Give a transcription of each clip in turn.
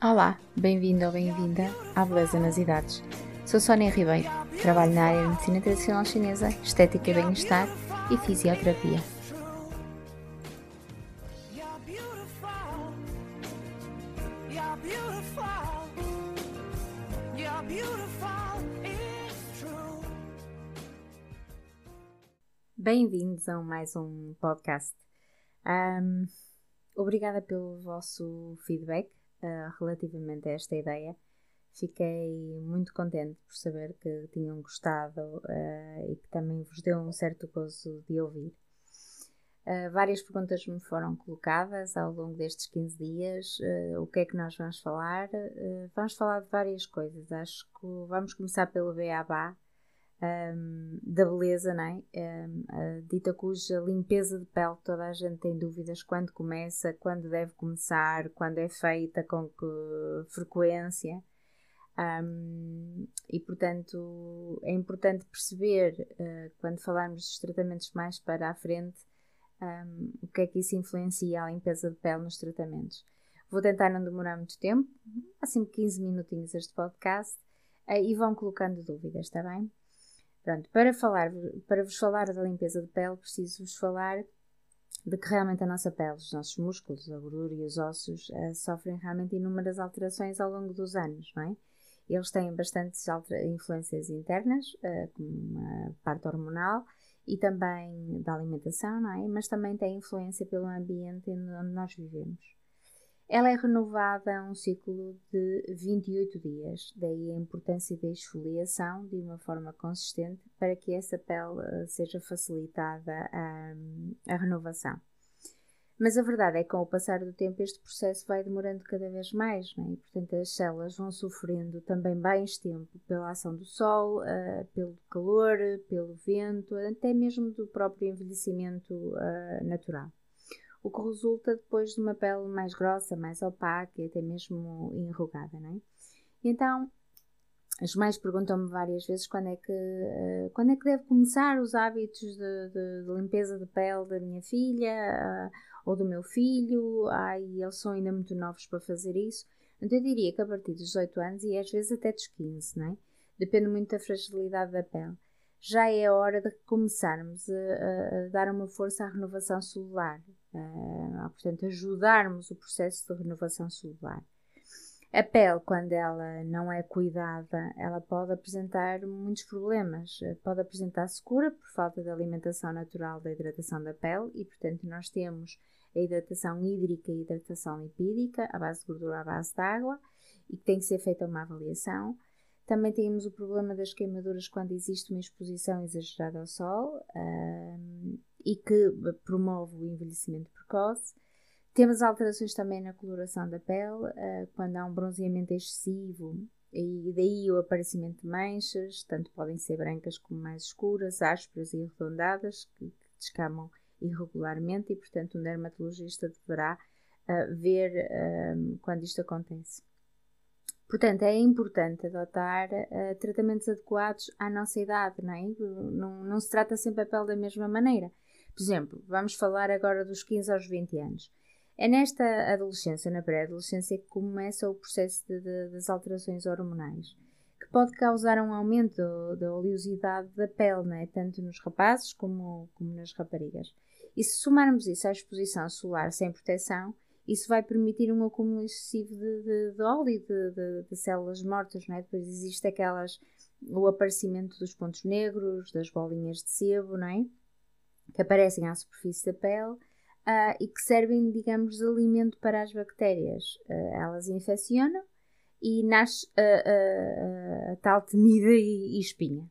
Olá, bem-vindo ou bem-vinda à Beleza nas Idades. Sou Sónia Ribeiro, trabalho na área de Medicina Tradicional Chinesa, Estética e Bem-Estar e Fisioterapia. Bem-vindos a mais um podcast. Um, obrigada pelo vosso feedback uh, relativamente a esta ideia. Fiquei muito contente por saber que tinham gostado uh, e que também vos deu um certo gozo de ouvir. Uh, várias perguntas me foram colocadas ao longo destes 15 dias. O que é que nós vamos falar? Vamos falar de várias coisas. Acho que vamos começar pelo Beabá, um, da beleza, não é? Um, dita cuja limpeza de pele toda a gente tem dúvidas quando começa, quando deve começar, quando é feita, com que frequência. Um, e portanto é importante perceber uh, quando falarmos dos tratamentos mais para a frente um, o que é que isso influencia a limpeza de pele nos tratamentos. Vou tentar não demorar muito tempo, assim 15 minutinhos este podcast, uh, e vão colocando dúvidas, está bem? Pronto, para, falar, para vos falar da limpeza de pele, preciso vos falar de que realmente a nossa pele, os nossos músculos, a gordura e os ossos uh, sofrem realmente inúmeras alterações ao longo dos anos, não é? Eles têm bastantes influências internas, uh, como a parte hormonal e também da alimentação, não é? Mas também têm influência pelo ambiente onde nós vivemos. Ela é renovada a um ciclo de 28 dias, daí a importância da esfoliação de uma forma consistente para que essa pele eh, seja facilitada a, a renovação. Mas a verdade é que com o passar do tempo este processo vai demorando cada vez mais, não é? e portanto as células vão sofrendo também mais tempo pela ação do sol, uh, pelo calor, pelo vento, até mesmo do próprio envelhecimento uh, natural o que resulta depois de uma pele mais grossa, mais opaca e até mesmo enrugada, não é? Então, as mães perguntam-me várias vezes quando é que, uh, quando é que deve começar os hábitos de, de, de limpeza de pele da minha filha uh, ou do meu filho. Ai, eles são ainda muito novos para fazer isso. Então eu diria que a partir dos 18 anos e às vezes até dos 15, não é? Depende muito da fragilidade da pele. Já é a hora de começarmos a, a, a dar uma força à renovação celular, uh, portanto, ajudarmos o processo de renovação celular. A pele, quando ela não é cuidada, ela pode apresentar muitos problemas. Pode apresentar secura por falta de alimentação natural da hidratação da pele e, portanto, nós temos a hidratação hídrica e a hidratação lipídica, a base de gordura, à base de água, e que tem que ser feita uma avaliação. Também temos o problema das queimaduras quando existe uma exposição exagerada ao sol um, e que promove o envelhecimento precoce. Temos alterações também na coloração da pele, uh, quando há um bronzeamento excessivo e daí o aparecimento de manchas, tanto podem ser brancas como mais escuras, ásperas e arredondadas, que, descamam irregularmente e, portanto, um dermatologista deverá uh, ver quando isto acontece. Portanto, é importante adotar uh, tratamentos adequados à nossa idade, não é? Não, não se trata sempre a pele da mesma maneira. Por exemplo, vamos falar agora dos 15 aos 20 anos. É nesta adolescência, na pré-adolescência, que começa o processo de, de, das alterações hormonais, que pode causar um aumento da oleosidade da pele, é? tanto nos rapazes como, como nas raparigas. E se somarmos isso à exposição solar sem proteção, isso vai permitir um acúmulo excessivo de, de, de óleo, de, de, de, células mortas, não é? Depois existe aquelas, o aparecimento dos pontos negros, das bolinhas de sebo, não é? Que aparecem à superfície da pele uh, e que servem, digamos, de alimento para as bactérias. Uh, elas infeccionam e nasce a, a, a tal temida e, e espinha.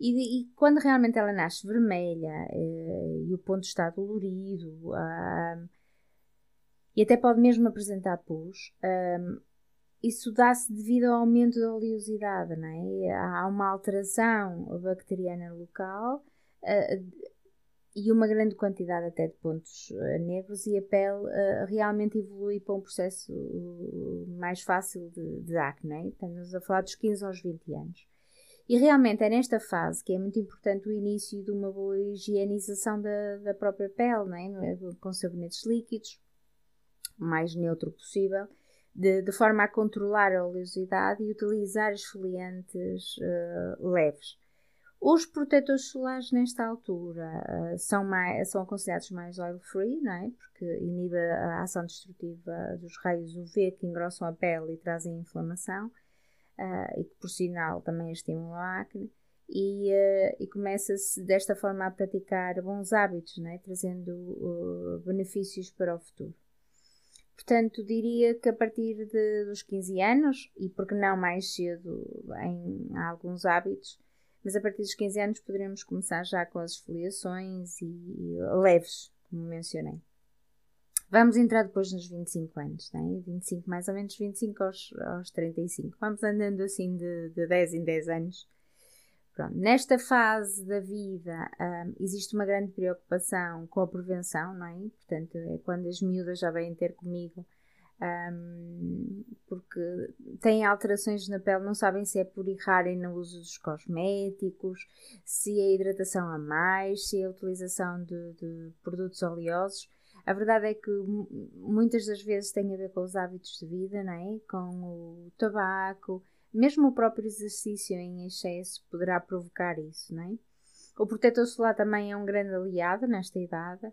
E, e, quando realmente ela nasce vermelha uh, e o ponto está dolorido, uh, e até pode mesmo apresentar pus. Um, isso dá-se devido ao aumento da oleosidade, não é? Há uma alteração bacteriana local uh, e uma grande quantidade até de pontos uh, negros e a pele uh, realmente evolui para um processo mais fácil de, de acne, é? Estamos a falar dos 15 aos 20 anos. E realmente é nesta fase que é muito importante o início de uma boa higienização da, da própria pele, não é? Com sabonetes líquidos, mais neutro possível, de, de forma a controlar a oleosidade e utilizar esfoliantes uh, leves. Os protetores solares nesta altura uh, são, mais, são aconselhados mais oil-free, não é? Porque inibe a ação destrutiva dos raios UV que engrossam a pele e trazem inflamação uh, e que, por sinal, também estimulam a acne. E, uh, e começa-se desta forma a praticar bons hábitos, não é? trazendo benefícios para o futuro. Portanto, diria que a partir de, dos 15 anos, e porque não mais cedo em alguns hábitos, mas a partir dos 15 anos poderemos começar já com as esfoliações e, leves, como mencionei. Vamos entrar depois nos 25 anos, né? 25, mais ou menos 25 aos, aos 35. Vamos andando assim de, de 10 em 10 anos. Pronto. Nesta fase da vida um, existe uma grande preocupação com a prevenção, não é? Portanto, é quando as miúdas já vêm ter comigo um, porque têm alterações na pele, não sabem se é por errarem no uso dos cosméticos, se é hidratação a mais, se é a utilização de, de produtos oleosos. A verdade é que muitas das vezes tem a ver com os hábitos de vida, não é? com o tabaco, mesmo o próprio exercício em excesso poderá provocar isso. Não é? O protetor solar também é um grande aliado nesta idade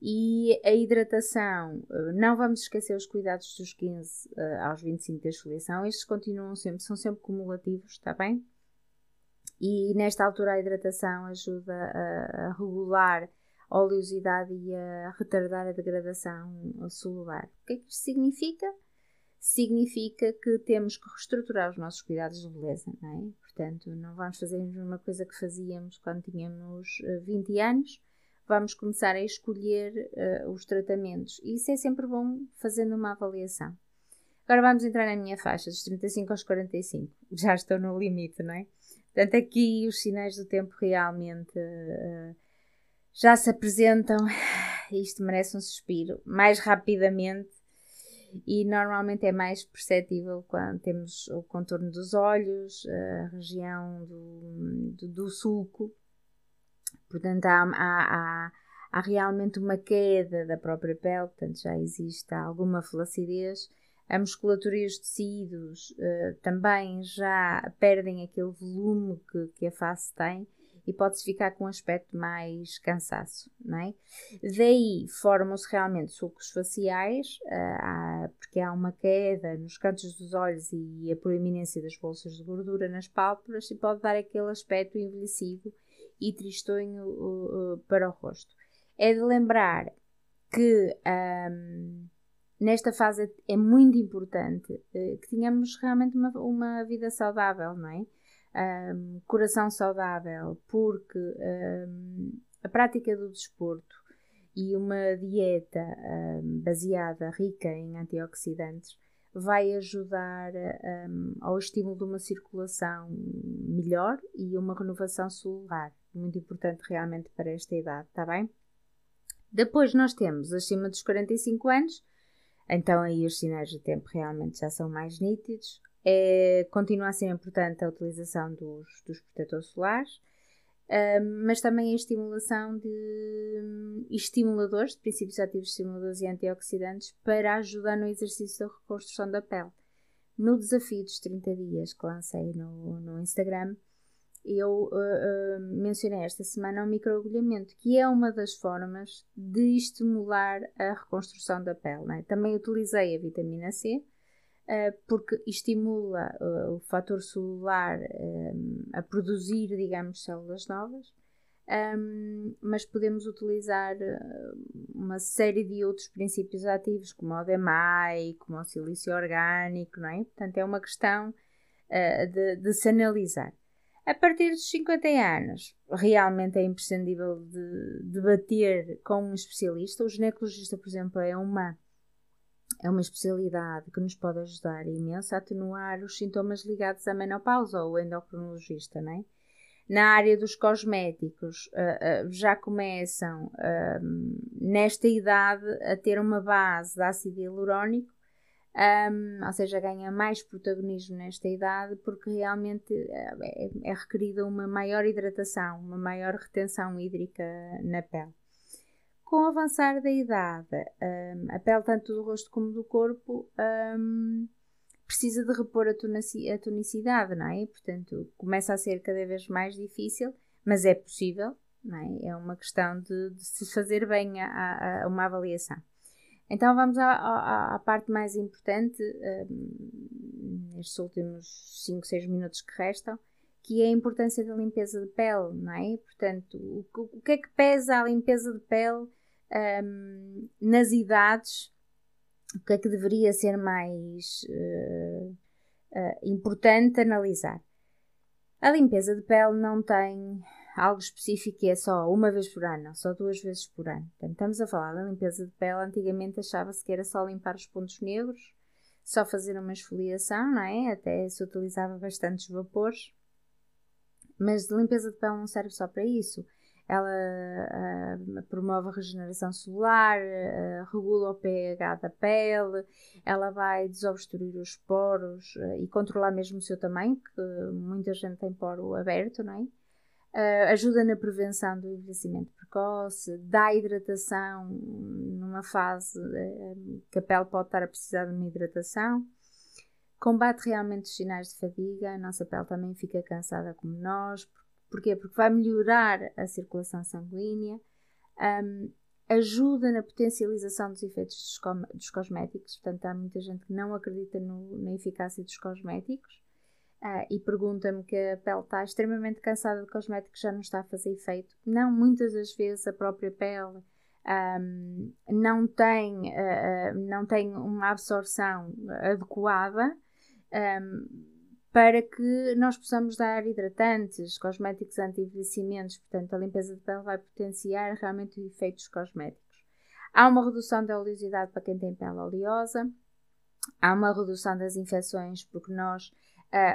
e a hidratação, eh, não vamos esquecer os cuidados dos 15 uh, eh, aos 25 da esfoliação, estes continuam sempre, são sempre cumulativos, está bem? E nesta altura a hidratação ajuda a, a regular a oleosidade e a retardar a degradação celular. O que é que isto significa? Significa que temos que reestruturar os nossos cuidados de beleza, não é? Portanto, não vamos fazer a mesma coisa que fazíamos quando tínhamos 20 eh, anos, vamos começar a escolher uh, os tratamentos. E isso é sempre bom fazendo uma avaliação. Agora vamos entrar na minha faixa, dos 35 aos 45. Já estou no limite, não é? Portanto, aqui os sinais do tempo realmente uh, já se apresentam. Isto merece um suspiro. Mais rapidamente e normalmente é mais perceptível quando temos o contorno dos olhos, a região do, do, do sulco, Portanto, há, há, há, há, realmente uma queda da própria pele, portanto, já existe alguma flacidez. A musculatura e os tecidos uh, também já perdem aquele volume que, que a face tem e pode-se ficar com um aspecto mais cansaço, não é? Daí formam-se realmente sulcos faciais, há, porque há uma queda nos cantos dos olhos e a proeminência das bolsas de gordura nas pálpebras e pode dar aquele aspecto envelhecido e tristonho uh, para o rosto. É de lembrar que um, nesta fase é muito importante uh, que tenhamos realmente uma, uma, vida saudável, não é? Um, coração saudável, porque um, a prática do desporto e uma dieta baseada, rica em antioxidantes, vai ajudar um, ao estímulo de uma circulação melhor e uma renovação celular muito importante realmente para esta idade, está bem? Depois nós temos acima dos 45 anos, então aí os sinais de tempo realmente já são mais nítidos. É, continua a ser importante a utilização dos, dos protetores solares, mas também a estimulação de estimuladores, de princípios ativos estimuladores e antioxidantes para ajudar no exercício da reconstrução da pele. No desafio dos 30 dias que lancei no, no Instagram, eu uh, uh, mencionei esta semana o microagulhamento, que é uma das formas de estimular a reconstrução da pele. Né? Também utilizei a vitamina C, porque estimula o fator celular a produzir, digamos, células novas. Um, mas podemos utilizar uma série de outros princípios ativos, como o DMAI, como o silício orgânico, não é? Portanto, é uma questão de, de se analisar. A partir dos 50 anos, realmente é imprescindível de debater com um especialista. O ginecologista, por exemplo, é uma, é uma especialidade que nos pode ajudar imenso a atenuar os sintomas ligados à menopausa ou endocrinologista, não é? Na área dos cosméticos, uh, uh, já começam uh, nesta idade a ter uma base de ácido hialurónico um, ou seja, ganha mais protagonismo nesta idade porque realmente eh, é, é requerida uma maior hidratação, uma maior retenção hídrica na pele. Com o avançar da idade, um, a pele tanto do rosto como do corpo um, precisa de repor a, tonicidade, não é? Portanto, começa a ser cada vez mais difícil, mas é possível, não é? É uma questão de, de se fazer bem a, a, uma avaliação. Então vamos à, à, à parte mais importante, um, nestes últimos 5, 6 minutos que restam, que é a importância da limpeza de pele, não é? Portanto, o, o que é que pesa a limpeza de pele um, nas idades? O que é que deveria ser mais uh, uh, importante analisar? A limpeza de pele não tem algo específico que é só uma vez por ano, só duas vezes por ano. Portanto, estamos a falar da limpeza de pele. Antigamente achava-se que era só limpar os pontos negros, só fazer uma esfoliação, não é? Até se utilizava bastantes vapores. Mas limpeza de pele não serve só para isso. Ela uh, promove a regeneração celular, uh, regula o pH da pele, ela vai desobstruir os poros uh, e controlar mesmo o seu tamanho, que muita gente tem poro aberto, não é? Uh, ajuda na prevenção do envelhecimento precoce, dá hidratação numa fase uh, que a pele pode estar a precisar de uma hidratação, combate realmente os sinais de fadiga, a nossa pele também fica cansada como nós, porquê? Porque vai melhorar a circulação sanguínea, um, ajuda na potencialização dos efeitos dos, dos, cosméticos, portanto há muita gente que não acredita no, na eficácia dos cosméticos, Uh, e pergunta-me que a pele está extremamente cansada de cosméticos, já não está a fazer efeito. Não, muitas das vezes a própria pele um, não, tem, uh, não tem uma absorção adequada um, para que nós possamos dar hidratantes, cosméticos anti-envelhecimentos. Portanto, a limpeza de pele vai potenciar realmente os efeitos cosméticos. Há uma redução da oleosidade para quem tem pele oleosa. Há uma redução das infecções, porque nós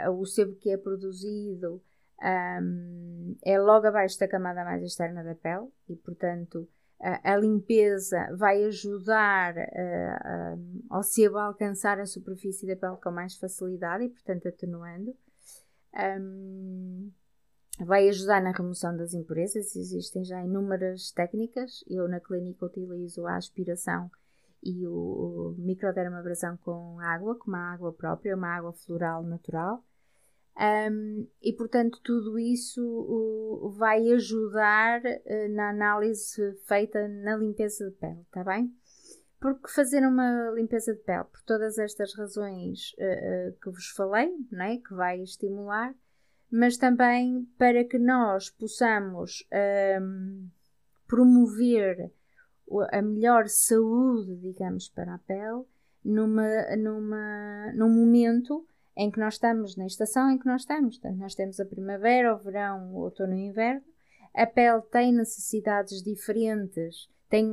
uh, o sebo que é produzido um, é logo abaixo da camada mais externa da pele e, portanto, a limpeza vai ajudar uh, ao sebo a alcançar a superfície da pele com mais facilidade e, portanto, atenuando. Um, vai ajudar na remoção das impurezas. Existem já inúmeras técnicas. Eu, na clínica, utilizo a aspiração e o, microdermabrasão com água, com uma água própria, uma água floral natural. Um, e portanto, tudo isso uh, vai ajudar uh, na análise feita na limpeza de pele, está bem? Porque fazer uma limpeza de pele, por todas estas razões uh, que vos falei, não é? que vai estimular, mas também para que nós possamos promover a melhor saúde, digamos, para a pele numa, numa, num momento em que nós estamos, na estação em que nós estamos. Portanto, nós temos a primavera, o verão, o outono e o inverno. A pele tem necessidades diferentes. Tem,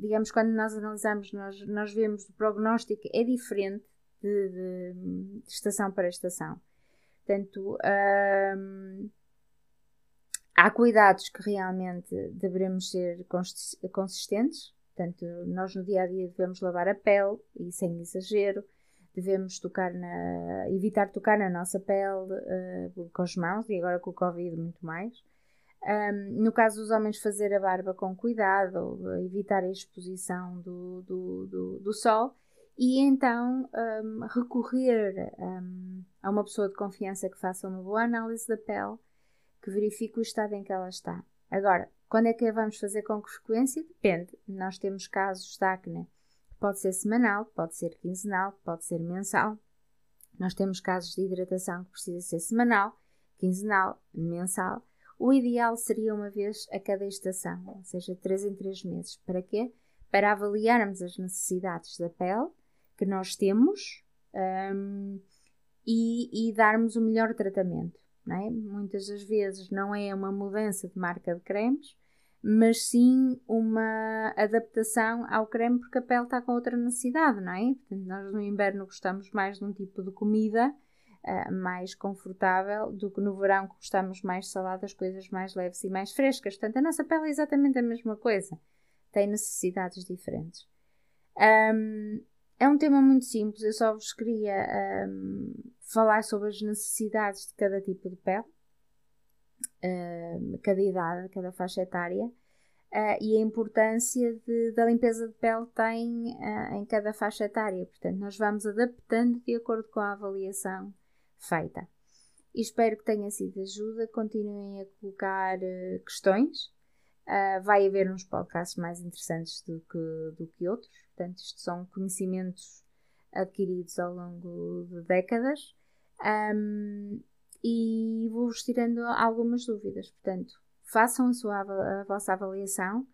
digamos, quando nós analisamos, nós, nós vemos o prognóstico é diferente de, de, de estação para estação. Portanto, hum, há cuidados que realmente devemos ser consistentes, portanto, nós no dia a dia devemos lavar a pele e sem exagero, devemos tocar na, evitar tocar na nossa pele uh, com as mãos e agora com o Covid muito mais. Um, no caso dos homens, fazer a barba com cuidado, evitar a exposição do, do, do, do sol e então um, recorrer um, a uma pessoa de confiança que faça uma boa análise da pele que verifique o estado em que ela está. Agora, quando é que a vamos fazer com que frequência? Depende. Nós temos casos de acne pode ser semanal, pode ser quinzenal, pode ser mensal. Nós temos casos de hidratação que precisa ser semanal, quinzenal, mensal. O ideal seria uma vez a cada estação, ou seja, três em três meses. Para quê? Para avaliarmos as necessidades da pele que nós temos um, e, e darmos o melhor tratamento. É? Muitas das vezes não é uma mudança de marca de cremes, mas sim uma adaptação ao creme porque a pele está com outra necessidade, não é? Portanto, nós no inverno gostamos mais de um tipo de comida uh, mais confortável do que no verão que gostamos mais saladas, coisas mais leves e mais frescas. Portanto, a nossa pele é exatamente a mesma coisa, tem necessidades diferentes. Um, é um tema muito simples, eu só vos queria um, falar sobre as necessidades de cada tipo de pele, um, cada idade, cada faixa etária. uh, e a importância de, da limpeza de pele tem uh, em cada faixa etária. Portanto, nós vamos adaptando de acordo com a avaliação feita. E espero que tenha sido de ajuda. Continuem a colocar questões. vai haver uns podcasts mais interessantes do que, do que outros. Portanto, isto são conhecimentos adquiridos ao longo de décadas. Um, e vou-vos tirando algumas dúvidas. Portanto, façam a, sua, a vossa avaliação,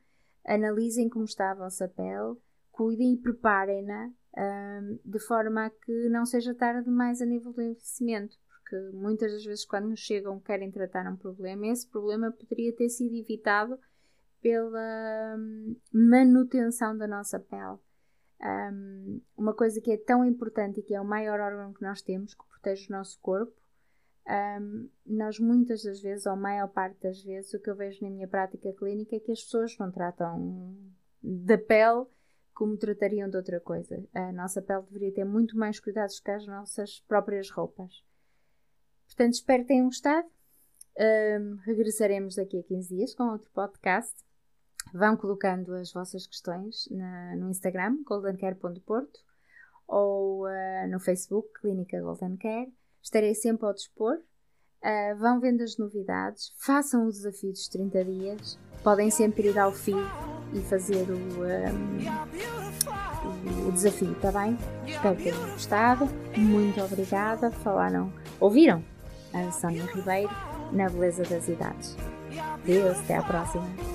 analisem como está a vossa pele, cuidem e preparem-na um, de forma a que não seja tarde demais a nível do envelhecimento, porque muitas das vezes quando nos chegam querem tratar um problema, esse problema poderia ter sido evitado pela hum, manutenção da nossa pele. Um, uma coisa que é tão importante e que é o maior órgão que nós temos, que protege o nosso corpo, um, nós muitas das vezes, ou a maior parte das vezes, o que eu vejo na minha prática clínica é que as pessoas não tratam da pele como tratariam de outra coisa. A nossa pele deveria ter muito mais cuidados que as nossas próprias roupas. Portanto, espero que tenham gostado. Um, regressaremos daqui a 15 dias com outro podcast. Vão colocando as vossas questões na, no Instagram, goldencare.porto, ou uh, no Facebook, Clínica Golden Care estarei sempre ao dispor. Uh, vão vendo as novidades, façam o desafio dos 30 dias, podem sempre ir ao fim e fazer o, um, o desafio, está bem? Espero que tenham gostado. Muito obrigada. Falaram, ouviram a Sónia Ribeiro na Beleza das Idades. Deus, até à próxima.